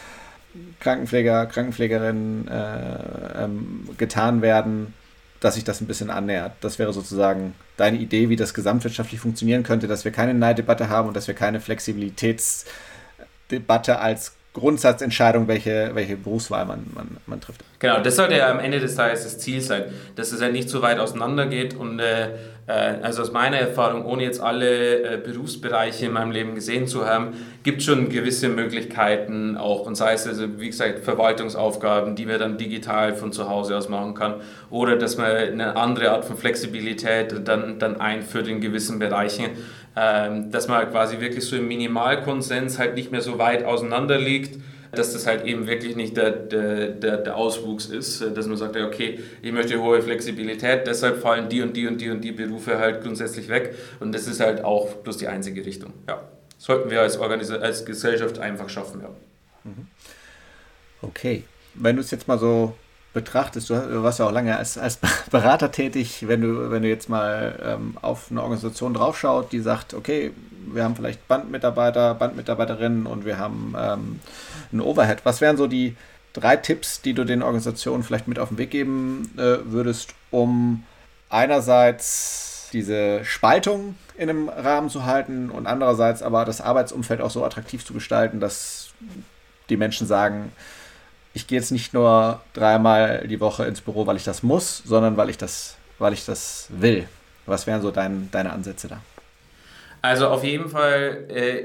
Krankenpfleger, Krankenpflegerinnen äh, ähm, getan werden, dass sich das ein bisschen annähert. Das wäre sozusagen deine Idee, wie das gesamtwirtschaftlich funktionieren könnte, dass wir keine Neiddebatte haben und dass wir keine Flexibilitätsdebatte als Grundsatzentscheidung, welche, welche Berufswahl man, man, man trifft. Genau, das sollte ja am Ende des Tages das Ziel sein, dass es ja nicht so weit auseinander geht und äh, äh, also aus meiner Erfahrung, ohne jetzt alle äh, Berufsbereiche in meinem Leben gesehen zu haben, gibt es schon gewisse Möglichkeiten auch und sei es also wie gesagt Verwaltungsaufgaben, die man dann digital von zu Hause aus machen kann oder dass man eine andere Art von Flexibilität dann, dann einführt in gewissen Bereichen dass man quasi wirklich so im Minimalkonsens halt nicht mehr so weit auseinander liegt, dass das halt eben wirklich nicht der, der, der, Auswuchs ist, dass man sagt, okay, ich möchte hohe Flexibilität, deshalb fallen die und die und die und die Berufe halt grundsätzlich weg und das ist halt auch bloß die einzige Richtung. Ja, sollten wir als, Organis als Gesellschaft einfach schaffen, ja. Mhm. Okay, wenn du es jetzt mal so betrachtest, du warst ja auch lange als, als Berater tätig, wenn du, wenn du jetzt mal ähm, auf eine Organisation draufschaut, die sagt, okay, wir haben vielleicht Bandmitarbeiter, Bandmitarbeiterinnen und wir haben ähm, einen Overhead. Was wären so die drei Tipps, die du den Organisationen vielleicht mit auf den Weg geben äh, würdest, um einerseits diese Spaltung in einem Rahmen zu halten und andererseits aber das Arbeitsumfeld auch so attraktiv zu gestalten, dass die Menschen sagen, ich gehe jetzt nicht nur dreimal die Woche ins Büro, weil ich das muss, sondern weil ich das, weil ich das will. Was wären so dein, deine Ansätze da? Also auf jeden Fall äh,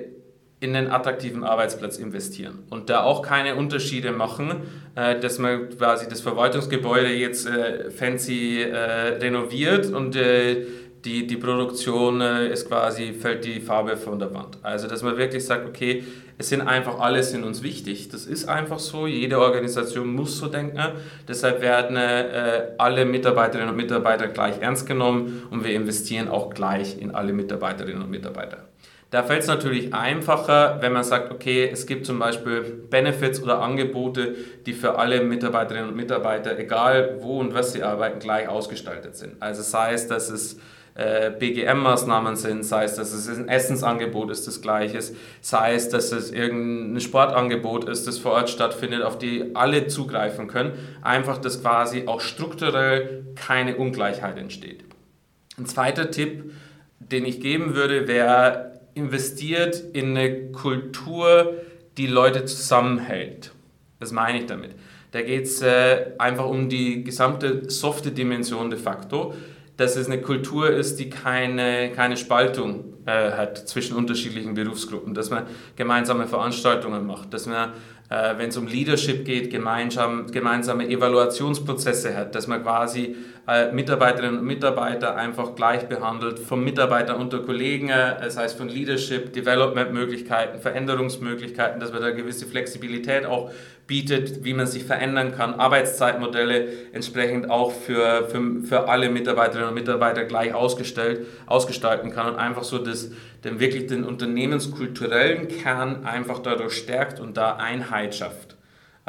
in einen attraktiven Arbeitsplatz investieren und da auch keine Unterschiede machen, äh, dass man quasi das Verwaltungsgebäude jetzt äh, fancy äh, renoviert und äh, die, die Produktion äh, ist quasi, fällt die Farbe von der Wand. Also dass man wirklich sagt, okay, es sind einfach alle sind uns wichtig. Das ist einfach so. Jede Organisation muss so denken. Deshalb werden äh, alle Mitarbeiterinnen und Mitarbeiter gleich ernst genommen und wir investieren auch gleich in alle Mitarbeiterinnen und Mitarbeiter. Da fällt es natürlich einfacher, wenn man sagt, okay, es gibt zum Beispiel Benefits oder Angebote, die für alle Mitarbeiterinnen und Mitarbeiter, egal wo und was sie arbeiten, gleich ausgestaltet sind. Also sei es, dass es BGM-Maßnahmen sind, sei es, dass es ein Essensangebot ist, das gleiche ist, sei es, dass es irgendein Sportangebot ist, das vor Ort stattfindet, auf die alle zugreifen können. Einfach, dass quasi auch strukturell keine Ungleichheit entsteht. Ein zweiter Tipp, den ich geben würde, wäre, investiert in eine Kultur, die Leute zusammenhält. Was meine ich damit? Da geht es äh, einfach um die gesamte softe Dimension de facto dass es eine Kultur ist, die keine, keine Spaltung äh, hat zwischen unterschiedlichen Berufsgruppen, dass man gemeinsame Veranstaltungen macht, dass man, äh, wenn es um Leadership geht, gemeinsam, gemeinsame Evaluationsprozesse hat, dass man quasi äh, Mitarbeiterinnen und Mitarbeiter einfach gleich behandelt, vom Mitarbeiter unter Kollegen, äh, das heißt von Leadership, Development-Möglichkeiten, Veränderungsmöglichkeiten, dass man da gewisse Flexibilität auch bietet, wie man sich verändern kann, Arbeitszeitmodelle entsprechend auch für, für, für alle Mitarbeiterinnen und Mitarbeiter gleich ausgestellt, ausgestalten kann und einfach so das den wirklich den unternehmenskulturellen Kern einfach dadurch stärkt und da Einheit schafft.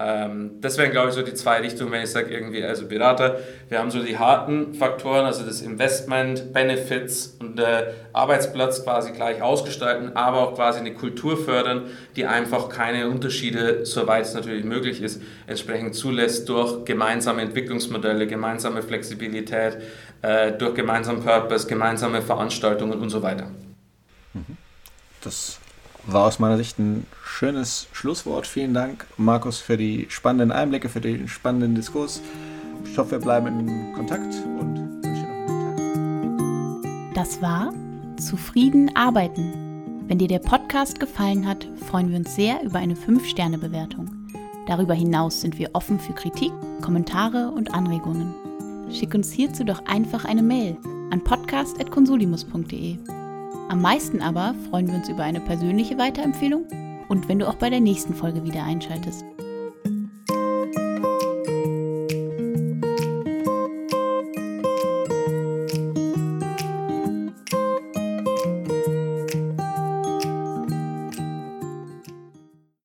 Ähm, das wären, glaube ich, so die zwei Richtungen, wenn ich sage, irgendwie, also Berater, wir haben so die harten Faktoren, also das Investment, Benefits und der Arbeitsplatz quasi gleich ausgestalten, aber auch quasi eine Kultur fördern, die einfach keine Unterschiede, soweit es natürlich möglich ist, entsprechend zulässt durch gemeinsame Entwicklungsmodelle, gemeinsame Flexibilität, äh, durch gemeinsamen Purpose, gemeinsame Veranstaltungen und so weiter. Mhm. Das war aus meiner Sicht ein schönes Schlusswort. Vielen Dank, Markus, für die spannenden Einblicke, für den spannenden Diskurs. Ich hoffe, wir bleiben in Kontakt und wünsche noch einen guten Tag. Das war Zufrieden arbeiten. Wenn dir der Podcast gefallen hat, freuen wir uns sehr über eine 5-Sterne-Bewertung. Darüber hinaus sind wir offen für Kritik, Kommentare und Anregungen. Schick uns hierzu doch einfach eine Mail an podcast.consulimus.de. Am meisten aber freuen wir uns über eine persönliche Weiterempfehlung und wenn du auch bei der nächsten Folge wieder einschaltest.